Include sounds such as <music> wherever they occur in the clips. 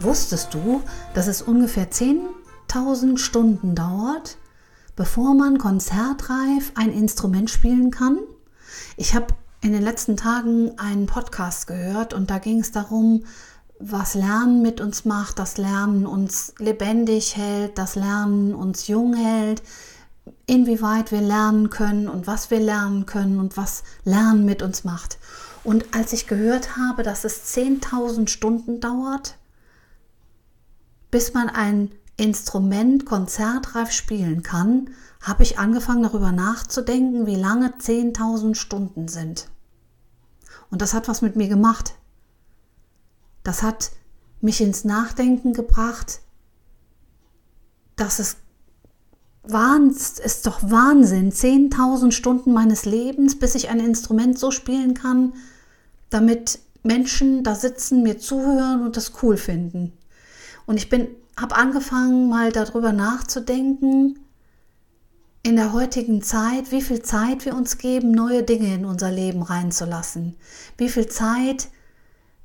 Wusstest du, dass es ungefähr 10.000 Stunden dauert, bevor man konzertreif ein Instrument spielen kann. Ich habe in den letzten Tagen einen Podcast gehört und da ging es darum, was Lernen mit uns macht, das Lernen uns lebendig hält, das Lernen uns jung hält, inwieweit wir lernen können und was wir lernen können und was Lernen mit uns macht. Und als ich gehört habe, dass es 10.000 Stunden dauert, bis man ein Instrument konzertreif spielen kann, habe ich angefangen darüber nachzudenken, wie lange 10.000 Stunden sind. Und das hat was mit mir gemacht. Das hat mich ins Nachdenken gebracht, dass es ist doch Wahnsinn, 10.000 Stunden meines Lebens, bis ich ein Instrument so spielen kann, damit Menschen da sitzen, mir zuhören und das cool finden. Und ich bin habe angefangen, mal darüber nachzudenken, in der heutigen Zeit, wie viel Zeit wir uns geben, neue Dinge in unser Leben reinzulassen, wie viel Zeit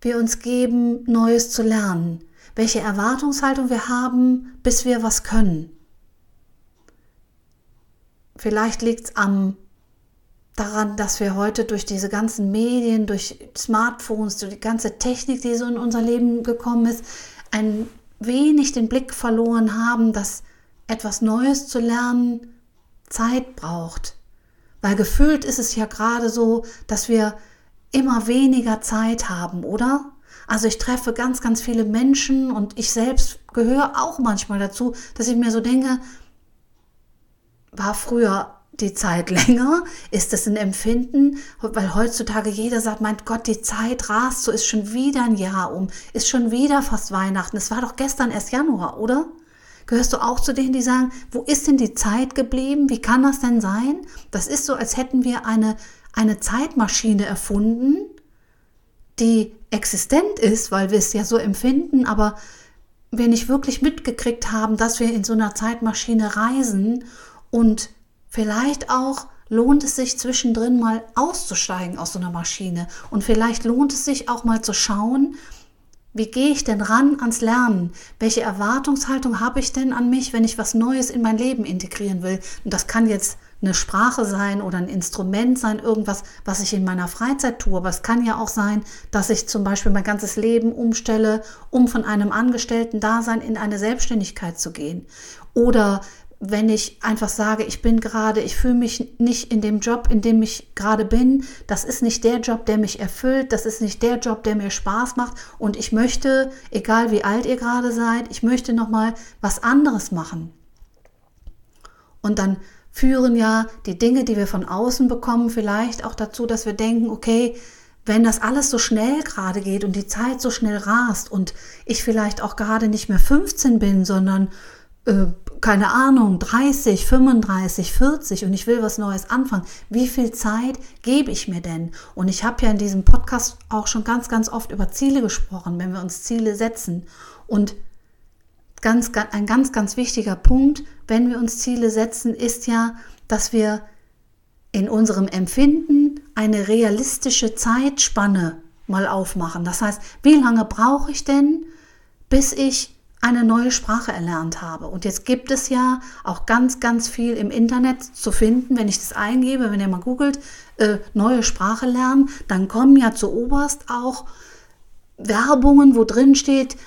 wir uns geben, Neues zu lernen, welche Erwartungshaltung wir haben, bis wir was können. Vielleicht liegt es am daran, dass wir heute durch diese ganzen Medien, durch Smartphones, durch die ganze Technik, die so in unser Leben gekommen ist, ein wenig den Blick verloren haben, dass etwas Neues zu lernen Zeit braucht. Weil gefühlt ist es ja gerade so, dass wir immer weniger Zeit haben, oder? Also ich treffe ganz, ganz viele Menschen und ich selbst gehöre auch manchmal dazu, dass ich mir so denke, war früher die Zeit länger? Ist das ein Empfinden? Weil heutzutage jeder sagt, mein Gott, die Zeit rast, so ist schon wieder ein Jahr um, ist schon wieder fast Weihnachten. Es war doch gestern erst Januar, oder? Gehörst du auch zu denen, die sagen, wo ist denn die Zeit geblieben? Wie kann das denn sein? Das ist so, als hätten wir eine, eine Zeitmaschine erfunden, die existent ist, weil wir es ja so empfinden, aber wir nicht wirklich mitgekriegt haben, dass wir in so einer Zeitmaschine reisen und Vielleicht auch lohnt es sich zwischendrin mal auszusteigen aus so einer Maschine und vielleicht lohnt es sich auch mal zu schauen, wie gehe ich denn ran ans Lernen? Welche Erwartungshaltung habe ich denn an mich, wenn ich was Neues in mein Leben integrieren will? Und das kann jetzt eine Sprache sein oder ein Instrument sein, irgendwas, was ich in meiner Freizeit tue. Aber es kann ja auch sein, dass ich zum Beispiel mein ganzes Leben umstelle, um von einem Angestellten-Dasein in eine Selbstständigkeit zu gehen. Oder wenn ich einfach sage, ich bin gerade, ich fühle mich nicht in dem Job, in dem ich gerade bin, das ist nicht der Job, der mich erfüllt, das ist nicht der Job, der mir Spaß macht und ich möchte, egal wie alt ihr gerade seid, ich möchte noch mal was anderes machen. Und dann führen ja die Dinge, die wir von außen bekommen, vielleicht auch dazu, dass wir denken, okay, wenn das alles so schnell gerade geht und die Zeit so schnell rast und ich vielleicht auch gerade nicht mehr 15 bin, sondern äh, keine Ahnung, 30, 35, 40 und ich will was Neues anfangen. Wie viel Zeit gebe ich mir denn? Und ich habe ja in diesem Podcast auch schon ganz, ganz oft über Ziele gesprochen, wenn wir uns Ziele setzen. Und ganz, ein ganz, ganz wichtiger Punkt, wenn wir uns Ziele setzen, ist ja, dass wir in unserem Empfinden eine realistische Zeitspanne mal aufmachen. Das heißt, wie lange brauche ich denn, bis ich eine neue Sprache erlernt habe. Und jetzt gibt es ja auch ganz, ganz viel im Internet zu finden. Wenn ich das eingebe, wenn ihr mal googelt, äh, neue Sprache lernen, dann kommen ja zu Oberst auch Werbungen, wo drin steht,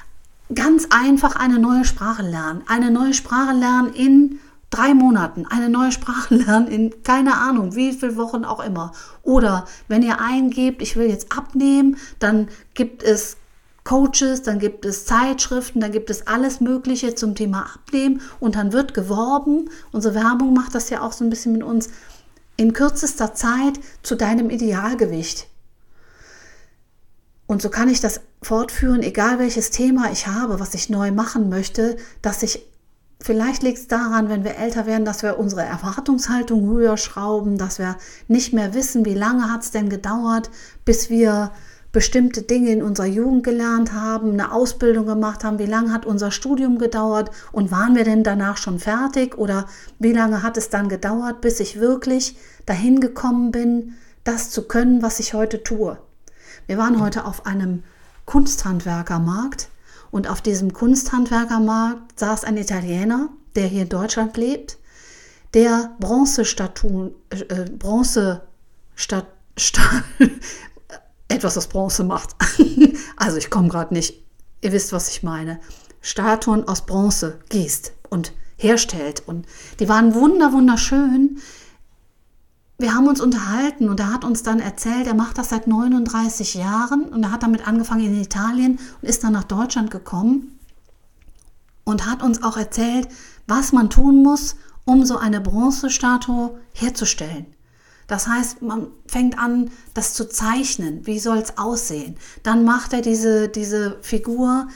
ganz einfach eine neue Sprache lernen. Eine neue Sprache lernen in drei Monaten. Eine neue Sprache <laughs> lernen in keine Ahnung, wie viele Wochen auch immer. Oder wenn ihr eingebt, ich will jetzt abnehmen, dann gibt es Coaches, dann gibt es Zeitschriften, dann gibt es alles Mögliche zum Thema Abnehmen und dann wird geworben. Unsere Werbung macht das ja auch so ein bisschen mit uns in kürzester Zeit zu deinem Idealgewicht. Und so kann ich das fortführen, egal welches Thema ich habe, was ich neu machen möchte, dass ich Vielleicht liegt es daran, wenn wir älter werden, dass wir unsere Erwartungshaltung höher schrauben, dass wir nicht mehr wissen, wie lange hat es denn gedauert, bis wir bestimmte Dinge in unserer Jugend gelernt haben, eine Ausbildung gemacht haben, wie lange hat unser Studium gedauert und waren wir denn danach schon fertig oder wie lange hat es dann gedauert, bis ich wirklich dahin gekommen bin, das zu können, was ich heute tue. Wir waren heute auf einem Kunsthandwerkermarkt und auf diesem Kunsthandwerkermarkt saß ein Italiener, der hier in Deutschland lebt, der Bronzestatuen, äh, Bronze Stat, Stat, etwas aus Bronze macht. <laughs> also ich komme gerade nicht. Ihr wisst, was ich meine. Statuen aus Bronze gießt und herstellt. Und die waren wunder, wunderschön wir haben uns unterhalten und er hat uns dann erzählt, er macht das seit 39 Jahren und er hat damit angefangen in Italien und ist dann nach Deutschland gekommen und hat uns auch erzählt, was man tun muss, um so eine Bronzestatue herzustellen. Das heißt, man fängt an, das zu zeichnen. Wie soll es aussehen? Dann macht er diese, diese Figur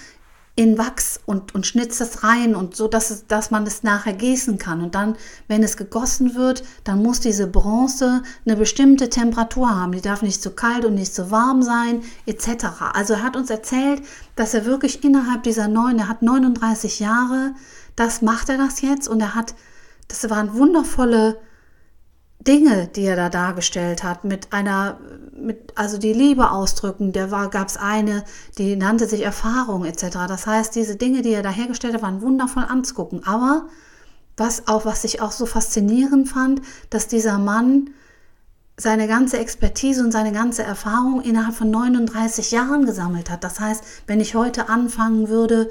in Wachs und, und schnitzt es rein und so, dass, es, dass man es nachher gießen kann. Und dann, wenn es gegossen wird, dann muss diese Bronze eine bestimmte Temperatur haben. Die darf nicht zu kalt und nicht zu warm sein, etc. Also er hat uns erzählt, dass er wirklich innerhalb dieser neun, er hat 39 Jahre, das macht er das jetzt und er hat, das waren wundervolle Dinge, die er da dargestellt hat, mit einer, mit, also die Liebe ausdrücken, war, gab es eine, die nannte sich Erfahrung etc. Das heißt, diese Dinge, die er da hergestellt hat, waren wundervoll anzugucken. Aber was auch, was ich auch so faszinierend fand, dass dieser Mann seine ganze Expertise und seine ganze Erfahrung innerhalb von 39 Jahren gesammelt hat. Das heißt, wenn ich heute anfangen würde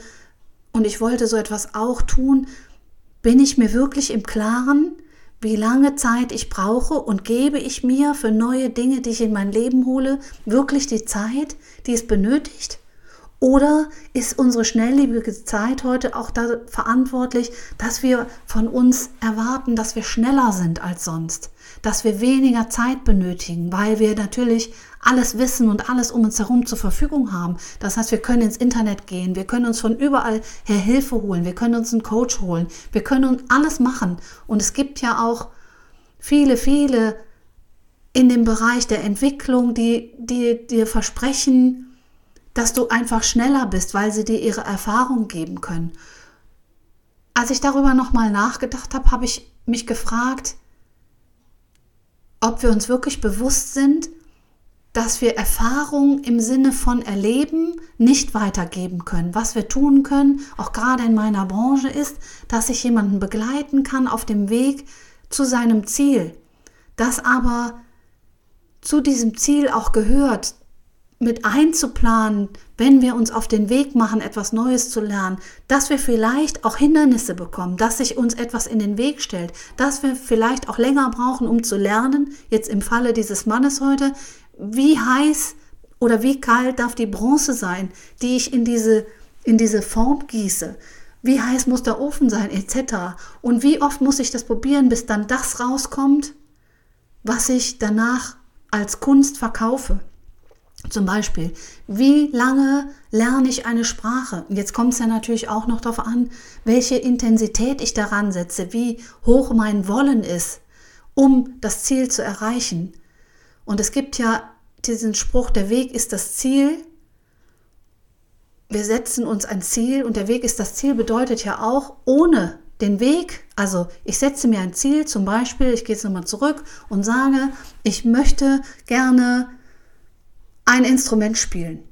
und ich wollte so etwas auch tun, bin ich mir wirklich im Klaren, wie lange Zeit ich brauche und gebe ich mir für neue Dinge, die ich in mein Leben hole, wirklich die Zeit, die es benötigt? Oder ist unsere schnelllebige Zeit heute auch da verantwortlich, dass wir von uns erwarten, dass wir schneller sind als sonst, dass wir weniger Zeit benötigen, weil wir natürlich alles wissen und alles um uns herum zur Verfügung haben. Das heißt, wir können ins Internet gehen, wir können uns von überall her Hilfe holen, wir können uns einen Coach holen, wir können alles machen. Und es gibt ja auch viele, viele in dem Bereich der Entwicklung, die dir versprechen, dass du einfach schneller bist, weil sie dir ihre Erfahrung geben können. Als ich darüber nochmal nachgedacht habe, habe ich mich gefragt, ob wir uns wirklich bewusst sind, dass wir Erfahrung im Sinne von Erleben nicht weitergeben können. Was wir tun können, auch gerade in meiner Branche, ist, dass ich jemanden begleiten kann auf dem Weg zu seinem Ziel. Das aber zu diesem Ziel auch gehört, mit einzuplanen, wenn wir uns auf den Weg machen, etwas Neues zu lernen, dass wir vielleicht auch Hindernisse bekommen, dass sich uns etwas in den Weg stellt, dass wir vielleicht auch länger brauchen, um zu lernen, jetzt im Falle dieses Mannes heute, wie heiß oder wie kalt darf die Bronze sein, die ich in diese, in diese Form gieße, wie heiß muss der Ofen sein, etc. Und wie oft muss ich das probieren, bis dann das rauskommt, was ich danach als Kunst verkaufe. Zum Beispiel, wie lange lerne ich eine Sprache? Jetzt kommt es ja natürlich auch noch darauf an, welche Intensität ich daran setze, wie hoch mein Wollen ist, um das Ziel zu erreichen. Und es gibt ja diesen Spruch, der Weg ist das Ziel. Wir setzen uns ein Ziel und der Weg ist das Ziel bedeutet ja auch ohne den Weg, also ich setze mir ein Ziel, zum Beispiel, ich gehe jetzt nochmal zurück und sage, ich möchte gerne ein Instrument spielen.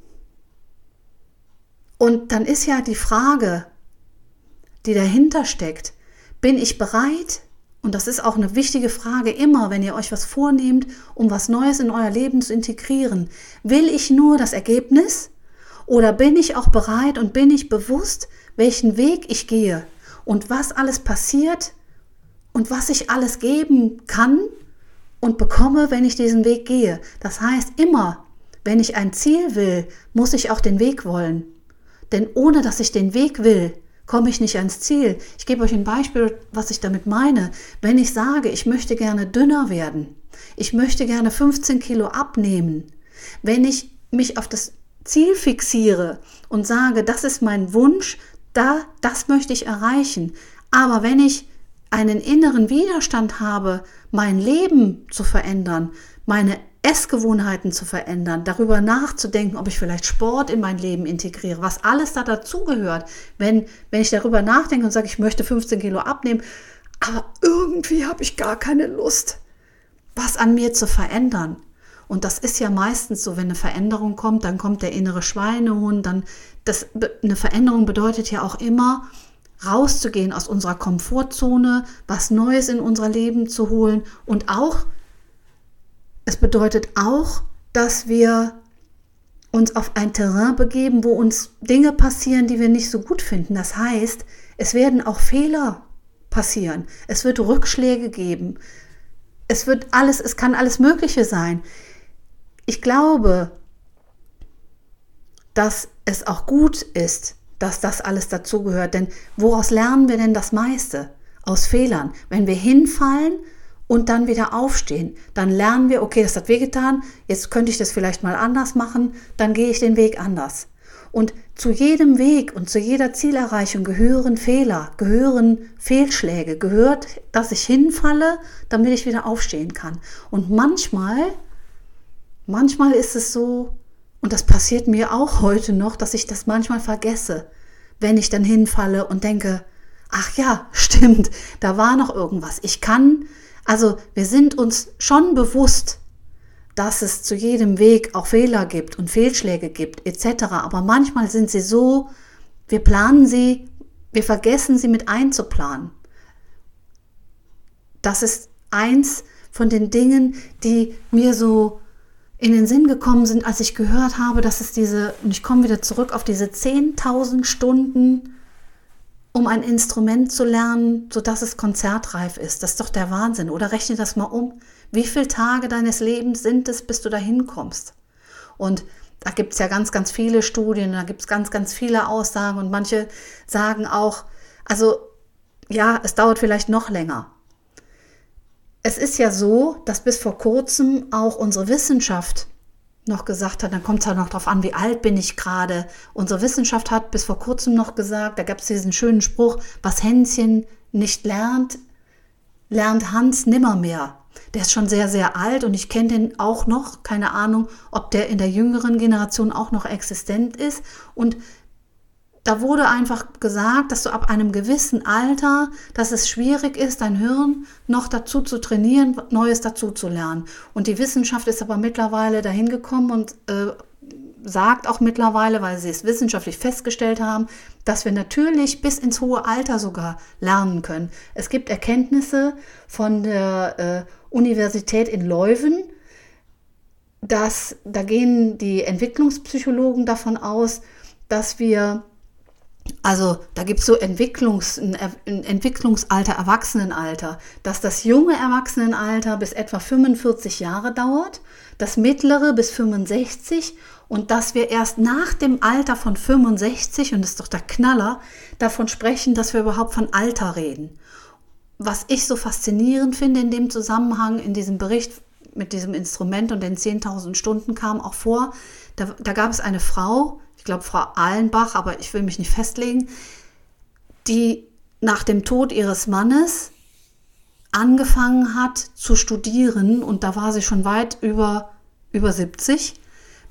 Und dann ist ja die Frage, die dahinter steckt, bin ich bereit? Und das ist auch eine wichtige Frage immer, wenn ihr euch was vornehmt, um was Neues in euer Leben zu integrieren. Will ich nur das Ergebnis oder bin ich auch bereit und bin ich bewusst, welchen Weg ich gehe und was alles passiert und was ich alles geben kann und bekomme, wenn ich diesen Weg gehe? Das heißt immer, wenn ich ein Ziel will, muss ich auch den Weg wollen. Denn ohne dass ich den Weg will, komme ich nicht ans Ziel. Ich gebe euch ein Beispiel, was ich damit meine. Wenn ich sage, ich möchte gerne dünner werden, ich möchte gerne 15 Kilo abnehmen, wenn ich mich auf das Ziel fixiere und sage, das ist mein Wunsch, da, das möchte ich erreichen. Aber wenn ich einen inneren Widerstand habe, mein Leben zu verändern, meine Essgewohnheiten zu verändern, darüber nachzudenken, ob ich vielleicht Sport in mein Leben integriere, was alles da dazugehört. Wenn, wenn ich darüber nachdenke und sage, ich möchte 15 Kilo abnehmen, aber irgendwie habe ich gar keine Lust, was an mir zu verändern. Und das ist ja meistens so, wenn eine Veränderung kommt, dann kommt der innere Schweinehund, dann das, eine Veränderung bedeutet ja auch immer, rauszugehen aus unserer Komfortzone, was Neues in unser Leben zu holen und auch es bedeutet auch, dass wir uns auf ein Terrain begeben, wo uns Dinge passieren, die wir nicht so gut finden. Das heißt, es werden auch Fehler passieren. Es wird Rückschläge geben. Es wird alles, es kann alles Mögliche sein. Ich glaube, dass es auch gut ist, dass das alles dazugehört. Denn woraus lernen wir denn das meiste? Aus Fehlern. Wenn wir hinfallen, und dann wieder aufstehen. Dann lernen wir, okay, das hat wehgetan, jetzt könnte ich das vielleicht mal anders machen, dann gehe ich den Weg anders. Und zu jedem Weg und zu jeder Zielerreichung gehören Fehler, gehören Fehlschläge, gehört, dass ich hinfalle, damit ich wieder aufstehen kann. Und manchmal, manchmal ist es so, und das passiert mir auch heute noch, dass ich das manchmal vergesse, wenn ich dann hinfalle und denke, ach ja, <laughs> stimmt, da war noch irgendwas. Ich kann also wir sind uns schon bewusst, dass es zu jedem Weg auch Fehler gibt und Fehlschläge gibt etc. Aber manchmal sind sie so, wir planen sie, wir vergessen sie mit einzuplanen. Das ist eins von den Dingen, die mir so in den Sinn gekommen sind, als ich gehört habe, dass es diese, und ich komme wieder zurück auf diese 10.000 Stunden um ein Instrument zu lernen, sodass es konzertreif ist. Das ist doch der Wahnsinn. Oder rechne das mal um. Wie viele Tage deines Lebens sind es, bis du dahin kommst? Und da gibt es ja ganz, ganz viele Studien, da gibt es ganz, ganz viele Aussagen und manche sagen auch, also ja, es dauert vielleicht noch länger. Es ist ja so, dass bis vor kurzem auch unsere Wissenschaft noch gesagt hat, dann kommt es halt noch darauf an, wie alt bin ich gerade. Unsere Wissenschaft hat bis vor kurzem noch gesagt, da gab es diesen schönen Spruch, was Hänschen nicht lernt, lernt Hans nimmermehr. Der ist schon sehr, sehr alt und ich kenne den auch noch. Keine Ahnung, ob der in der jüngeren Generation auch noch existent ist. Und da wurde einfach gesagt, dass du ab einem gewissen Alter, dass es schwierig ist, dein Hirn noch dazu zu trainieren, Neues dazu zu lernen. Und die Wissenschaft ist aber mittlerweile dahin gekommen und äh, sagt auch mittlerweile, weil sie es wissenschaftlich festgestellt haben, dass wir natürlich bis ins hohe Alter sogar lernen können. Es gibt Erkenntnisse von der äh, Universität in Leuven, dass da gehen die Entwicklungspsychologen davon aus, dass wir also da gibt es so Entwicklungs, ein Entwicklungsalter, Erwachsenenalter, dass das junge Erwachsenenalter bis etwa 45 Jahre dauert, das mittlere bis 65 und dass wir erst nach dem Alter von 65, und das ist doch der Knaller, davon sprechen, dass wir überhaupt von Alter reden. Was ich so faszinierend finde in dem Zusammenhang, in diesem Bericht mit diesem Instrument und den 10.000 Stunden kam auch vor, da, da gab es eine Frau, glaube Frau Ahlenbach, aber ich will mich nicht festlegen, die nach dem Tod ihres Mannes angefangen hat zu studieren und da war sie schon weit über, über 70,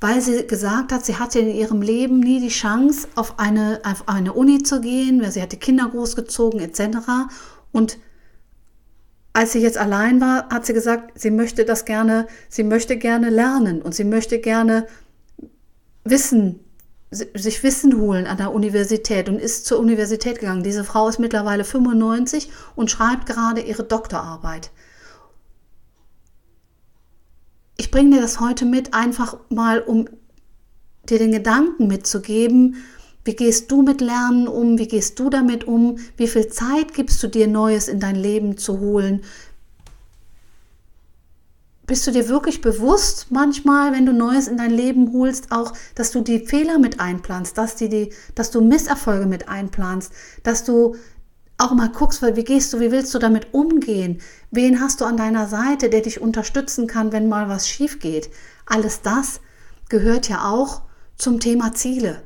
weil sie gesagt hat, sie hatte in ihrem Leben nie die Chance, auf eine, auf eine Uni zu gehen, weil sie hatte Kinder großgezogen etc. Und als sie jetzt allein war, hat sie gesagt, sie möchte das gerne, sie möchte gerne lernen und sie möchte gerne wissen, sich Wissen holen an der Universität und ist zur Universität gegangen. Diese Frau ist mittlerweile 95 und schreibt gerade ihre Doktorarbeit. Ich bringe dir das heute mit, einfach mal, um dir den Gedanken mitzugeben, wie gehst du mit Lernen um, wie gehst du damit um, wie viel Zeit gibst du dir Neues in dein Leben zu holen, bist du dir wirklich bewusst manchmal, wenn du Neues in dein Leben holst, auch, dass du die Fehler mit einplanst, dass, die, die, dass du Misserfolge mit einplanst, dass du auch mal guckst, weil wie gehst du, wie willst du damit umgehen? Wen hast du an deiner Seite, der dich unterstützen kann, wenn mal was schief geht? Alles das gehört ja auch zum Thema Ziele,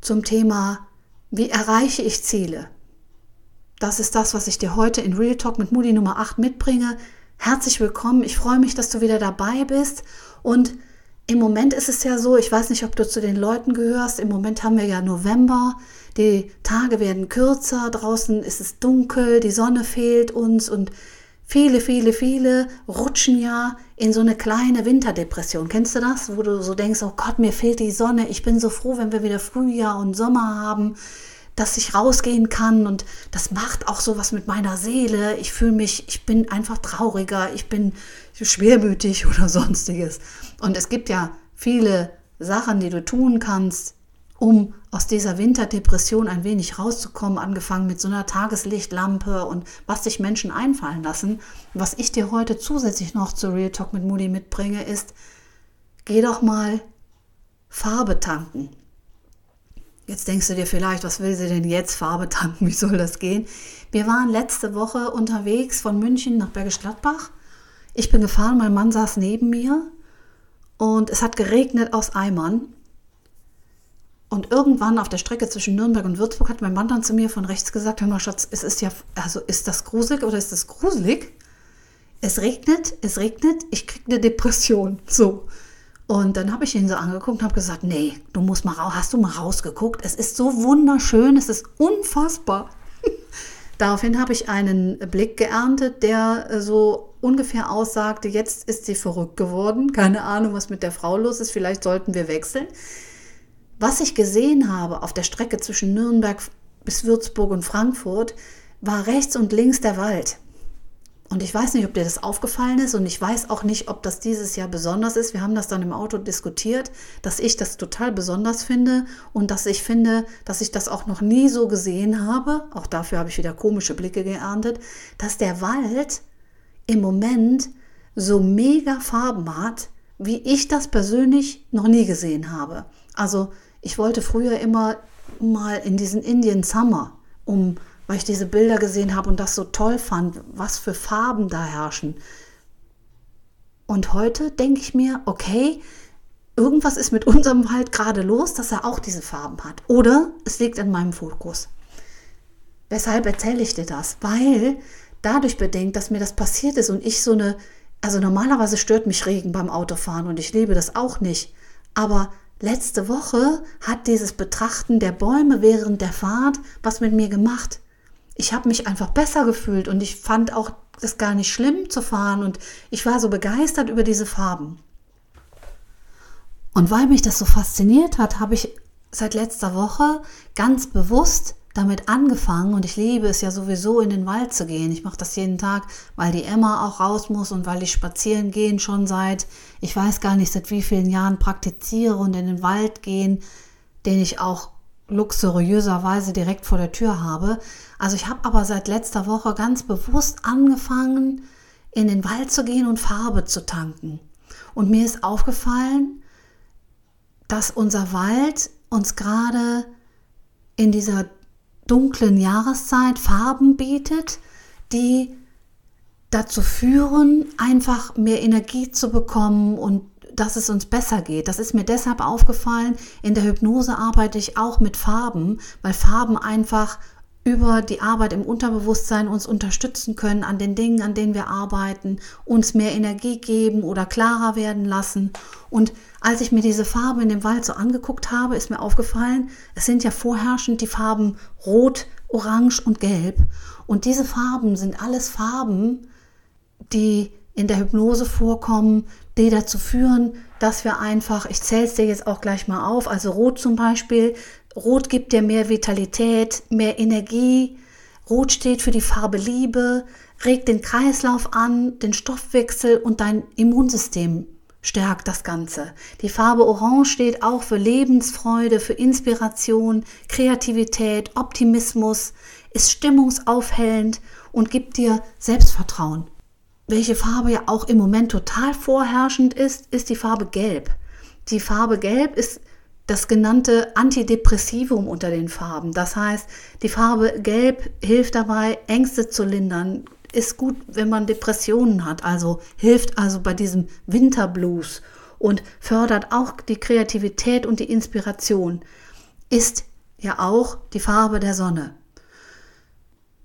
zum Thema, wie erreiche ich Ziele? Das ist das, was ich dir heute in Real Talk mit Moody Nummer 8 mitbringe. Herzlich willkommen. Ich freue mich, dass du wieder dabei bist. Und im Moment ist es ja so, ich weiß nicht, ob du zu den Leuten gehörst. Im Moment haben wir ja November. Die Tage werden kürzer. Draußen ist es dunkel. Die Sonne fehlt uns. Und viele, viele, viele rutschen ja in so eine kleine Winterdepression. Kennst du das? Wo du so denkst, oh Gott, mir fehlt die Sonne. Ich bin so froh, wenn wir wieder Frühjahr und Sommer haben dass ich rausgehen kann und das macht auch sowas mit meiner Seele. Ich fühle mich, ich bin einfach trauriger, ich bin schwermütig <laughs> oder sonstiges. Und es gibt ja viele Sachen, die du tun kannst, um aus dieser Winterdepression ein wenig rauszukommen, angefangen mit so einer Tageslichtlampe und was sich Menschen einfallen lassen. Was ich dir heute zusätzlich noch zu Real Talk mit Moody mitbringe, ist, geh doch mal Farbe tanken. Jetzt denkst du dir vielleicht, was will sie denn jetzt Farbe tanken? <laughs> Wie soll das gehen? Wir waren letzte Woche unterwegs von München nach Bergisch Gladbach. Ich bin gefahren, mein Mann saß neben mir und es hat geregnet aus Eimern. Und irgendwann auf der Strecke zwischen Nürnberg und Würzburg hat mein Mann dann zu mir von rechts gesagt: Hör mal, Schatz, es ist ja, also ist das gruselig oder ist das gruselig? Es regnet, es regnet, ich kriege eine Depression. So. Und dann habe ich ihn so angeguckt und habe gesagt, nee, du musst mal raus, hast du mal rausgeguckt? Es ist so wunderschön, es ist unfassbar. <laughs> Daraufhin habe ich einen Blick geerntet, der äh, so ungefähr aussagte, jetzt ist sie verrückt geworden. <laughs> Keine Ahnung, was mit der Frau los ist. Vielleicht sollten wir wechseln. Was ich gesehen habe auf der Strecke zwischen Nürnberg bis Würzburg und Frankfurt, war rechts und links der Wald. Und ich weiß nicht, ob dir das aufgefallen ist und ich weiß auch nicht, ob das dieses Jahr besonders ist. Wir haben das dann im Auto diskutiert, dass ich das total besonders finde und dass ich finde, dass ich das auch noch nie so gesehen habe. Auch dafür habe ich wieder komische Blicke geerntet, dass der Wald im Moment so mega Farben hat, wie ich das persönlich noch nie gesehen habe. Also ich wollte früher immer mal in diesen Indian Summer, um weil ich diese Bilder gesehen habe und das so toll fand, was für Farben da herrschen. Und heute denke ich mir, okay, irgendwas ist mit unserem Wald gerade los, dass er auch diese Farben hat. Oder es liegt an meinem Fokus. Weshalb erzähle ich dir das? Weil dadurch bedenkt, dass mir das passiert ist und ich so eine, also normalerweise stört mich Regen beim Autofahren und ich liebe das auch nicht. Aber letzte Woche hat dieses Betrachten der Bäume während der Fahrt was mit mir gemacht ich habe mich einfach besser gefühlt und ich fand auch das gar nicht schlimm zu fahren und ich war so begeistert über diese Farben. Und weil mich das so fasziniert hat, habe ich seit letzter Woche ganz bewusst damit angefangen und ich liebe es ja sowieso in den Wald zu gehen. Ich mache das jeden Tag, weil die Emma auch raus muss und weil ich spazieren gehen schon seit, ich weiß gar nicht, seit wie vielen Jahren praktiziere und in den Wald gehen, den ich auch luxuriöserweise direkt vor der Tür habe. Also ich habe aber seit letzter Woche ganz bewusst angefangen, in den Wald zu gehen und Farbe zu tanken. Und mir ist aufgefallen, dass unser Wald uns gerade in dieser dunklen Jahreszeit Farben bietet, die dazu führen, einfach mehr Energie zu bekommen und dass es uns besser geht. Das ist mir deshalb aufgefallen. In der Hypnose arbeite ich auch mit Farben, weil Farben einfach über die Arbeit im Unterbewusstsein uns unterstützen können an den Dingen, an denen wir arbeiten, uns mehr Energie geben oder klarer werden lassen. Und als ich mir diese Farbe in dem Wald so angeguckt habe, ist mir aufgefallen, es sind ja vorherrschend die Farben Rot, Orange und Gelb. Und diese Farben sind alles Farben, die in der Hypnose vorkommen, die dazu führen, dass wir einfach, ich zähle es dir jetzt auch gleich mal auf, also Rot zum Beispiel, Rot gibt dir mehr Vitalität, mehr Energie, Rot steht für die Farbe Liebe, regt den Kreislauf an, den Stoffwechsel und dein Immunsystem stärkt das Ganze. Die Farbe Orange steht auch für Lebensfreude, für Inspiration, Kreativität, Optimismus, ist stimmungsaufhellend und gibt dir Selbstvertrauen. Welche Farbe ja auch im Moment total vorherrschend ist, ist die Farbe Gelb. Die Farbe Gelb ist das genannte Antidepressivum unter den Farben. Das heißt, die Farbe Gelb hilft dabei, Ängste zu lindern, ist gut, wenn man Depressionen hat, also hilft also bei diesem Winterblues und fördert auch die Kreativität und die Inspiration. Ist ja auch die Farbe der Sonne.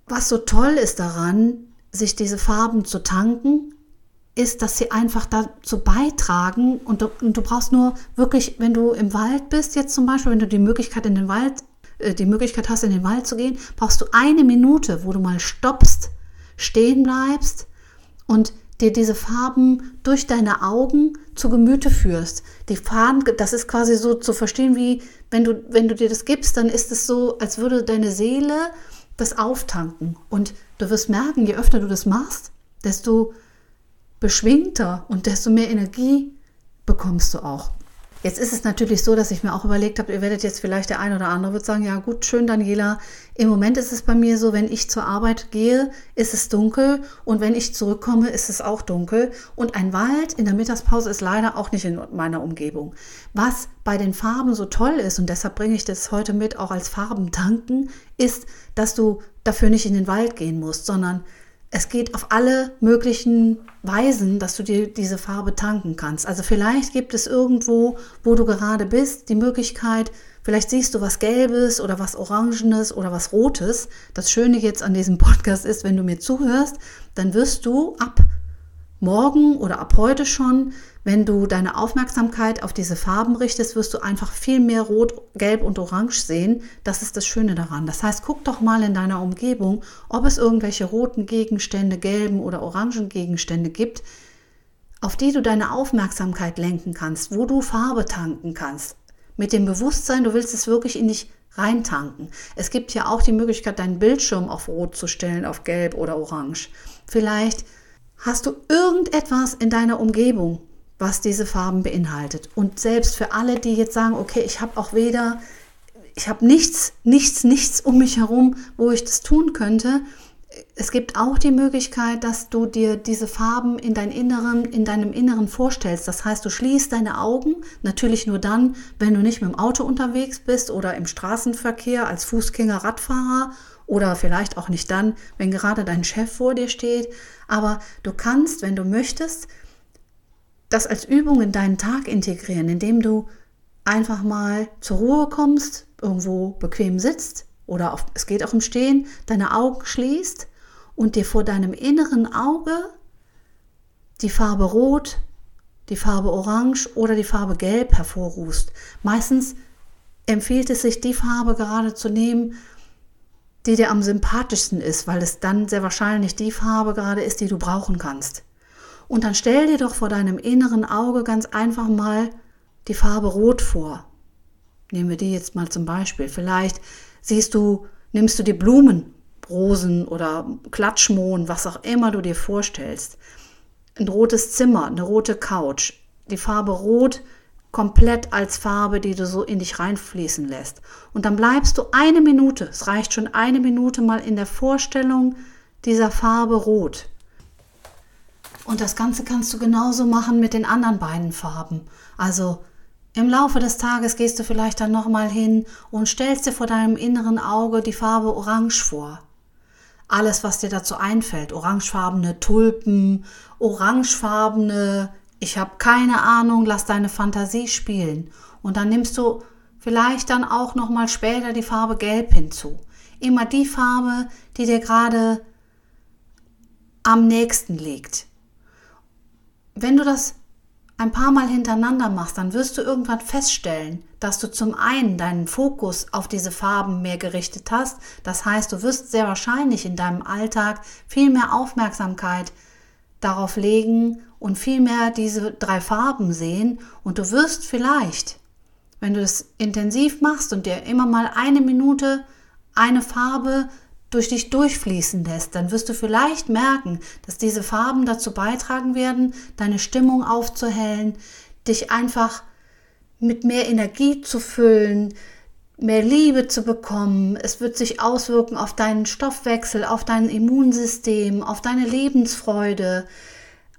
Was so toll ist daran, sich diese Farben zu tanken, ist, dass sie einfach dazu beitragen und du, und du, brauchst nur wirklich, wenn du im Wald bist, jetzt zum Beispiel, wenn du die Möglichkeit in den Wald, äh, die Möglichkeit hast, in den Wald zu gehen, brauchst du eine Minute, wo du mal stoppst, stehen bleibst und dir diese Farben durch deine Augen zu Gemüte führst. Die Farben, das ist quasi so zu verstehen, wie wenn du, wenn du dir das gibst, dann ist es so, als würde deine Seele das auftanken. Und du wirst merken, je öfter du das machst, desto beschwingter und desto mehr Energie bekommst du auch. Jetzt ist es natürlich so, dass ich mir auch überlegt habe, ihr werdet jetzt vielleicht der ein oder andere wird sagen, ja gut, schön Daniela, im Moment ist es bei mir so, wenn ich zur Arbeit gehe, ist es dunkel. Und wenn ich zurückkomme, ist es auch dunkel. Und ein Wald in der Mittagspause ist leider auch nicht in meiner Umgebung. Was bei den Farben so toll ist und deshalb bringe ich das heute mit auch als Farben tanken, ist, dass du dafür nicht in den Wald gehen musst, sondern es geht auf alle möglichen Weisen, dass du dir diese Farbe tanken kannst. Also vielleicht gibt es irgendwo, wo du gerade bist, die Möglichkeit, vielleicht siehst du was Gelbes oder was Orangenes oder was Rotes. Das Schöne jetzt an diesem <laughs> Podcast ist, wenn du mir zuhörst, dann wirst du ab morgen oder ab heute schon, wenn du deine Aufmerksamkeit auf diese Farben richtest, wirst du einfach viel mehr Rot, Gelb und Orange sehen. Das ist das Schöne daran. Das heißt, guck doch mal in deiner Umgebung, ob es irgendwelche roten Gegenstände, gelben oder orangen Gegenstände gibt, auf die du deine Aufmerksamkeit lenken kannst, wo du Farbe tanken kannst. Mit dem Bewusstsein, du willst es wirklich in dich reintanken. Es gibt ja auch die Möglichkeit, deinen Bildschirm auf Rot zu stellen, auf Gelb oder Orange. Vielleicht Hast du irgendetwas in deiner Umgebung, was diese Farben beinhaltet? Und selbst für alle, die jetzt sagen, okay, ich habe auch weder, ich habe nichts, nichts, nichts um mich herum, wo ich das tun könnte. Es gibt auch die Möglichkeit, dass du dir diese Farben in, dein Inneren, in deinem Inneren vorstellst. Das heißt, du schließt deine Augen, natürlich nur dann, wenn du nicht mit dem Auto unterwegs bist oder im Straßenverkehr als Fußgänger, Radfahrer oder vielleicht auch nicht dann, wenn gerade dein Chef vor dir steht. Aber du kannst, wenn du möchtest, das als Übung in deinen Tag integrieren, indem du einfach mal zur Ruhe kommst, irgendwo bequem sitzt oder auf, es geht auch im Stehen, deine Augen schließt und dir vor deinem inneren Auge die Farbe Rot, die Farbe Orange oder die Farbe Gelb hervorrufst. Meistens empfiehlt es sich, die Farbe gerade zu nehmen, die dir am sympathischsten ist, weil es dann sehr wahrscheinlich die Farbe gerade ist, die du brauchen kannst. Und dann stell dir doch vor deinem inneren Auge ganz einfach mal die Farbe Rot vor. Nehmen wir die jetzt mal zum Beispiel. Vielleicht siehst du, nimmst du die Blumen, Rosen oder Klatschmohn, was auch immer du dir vorstellst. Ein rotes Zimmer, eine rote Couch. Die Farbe Rot komplett als Farbe, die du so in dich reinfließen lässt. Und dann bleibst du eine Minute, es reicht schon eine Minute mal in der Vorstellung dieser Farbe Rot. Und das Ganze kannst du genauso machen mit den anderen beiden Farben. Also im Laufe des Tages gehst du vielleicht dann nochmal hin und stellst dir vor deinem inneren Auge die Farbe Orange vor. Alles, was dir dazu einfällt, orangefarbene Tulpen, orangefarbene ich habe keine Ahnung, lass deine Fantasie spielen. Und dann nimmst du vielleicht dann auch noch mal später die Farbe Gelb hinzu. Immer die Farbe, die dir gerade am nächsten liegt. Wenn du das ein paar Mal hintereinander machst, dann wirst du irgendwann feststellen, dass du zum einen deinen Fokus auf diese Farben mehr gerichtet hast. Das heißt, du wirst sehr wahrscheinlich in deinem Alltag viel mehr Aufmerksamkeit darauf legen und vielmehr diese drei Farben sehen. Und du wirst vielleicht, wenn du es intensiv machst und dir immer mal eine Minute eine Farbe durch dich durchfließen lässt, dann wirst du vielleicht merken, dass diese Farben dazu beitragen werden, deine Stimmung aufzuhellen, dich einfach mit mehr Energie zu füllen, mehr Liebe zu bekommen. Es wird sich auswirken auf deinen Stoffwechsel, auf dein Immunsystem, auf deine Lebensfreude,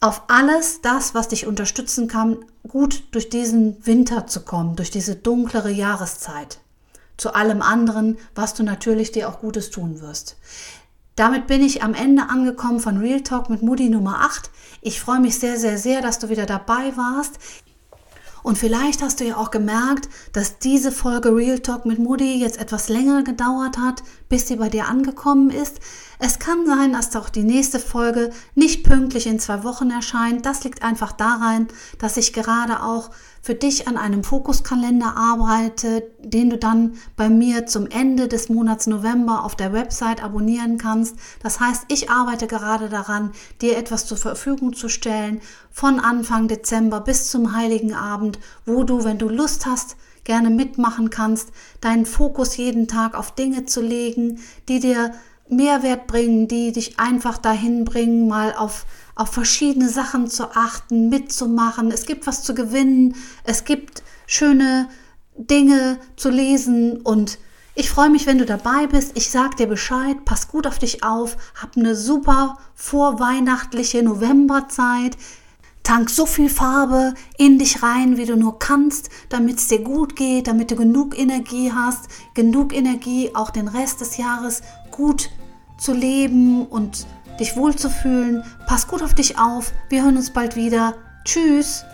auf alles das, was dich unterstützen kann, gut durch diesen Winter zu kommen, durch diese dunklere Jahreszeit. Zu allem anderen, was du natürlich dir auch Gutes tun wirst. Damit bin ich am Ende angekommen von Real Talk mit Moody Nummer 8. Ich freue mich sehr, sehr, sehr, dass du wieder dabei warst. Und vielleicht hast du ja auch gemerkt, dass diese Folge Real Talk mit Moody jetzt etwas länger gedauert hat, bis sie bei dir angekommen ist. Es kann sein, dass auch die nächste Folge nicht pünktlich in zwei Wochen erscheint. Das liegt einfach daran, dass ich gerade auch für dich an einem Fokuskalender arbeite, den du dann bei mir zum Ende des Monats November auf der Website abonnieren kannst. Das heißt, ich arbeite gerade daran, dir etwas zur Verfügung zu stellen von Anfang Dezember bis zum Heiligen Abend, wo du, wenn du Lust hast, gerne mitmachen kannst, deinen Fokus jeden Tag auf Dinge zu legen, die dir Mehrwert bringen, die dich einfach dahin bringen, mal auf, auf verschiedene Sachen zu achten, mitzumachen. Es gibt was zu gewinnen, es gibt schöne Dinge zu lesen und ich freue mich, wenn du dabei bist. Ich sag dir Bescheid, pass gut auf dich auf, hab eine super vorweihnachtliche Novemberzeit. Tank so viel Farbe in dich rein, wie du nur kannst, damit es dir gut geht, damit du genug Energie hast, genug Energie auch den Rest des Jahres gut zu leben und dich wohlzufühlen. Pass gut auf dich auf. Wir hören uns bald wieder. Tschüss.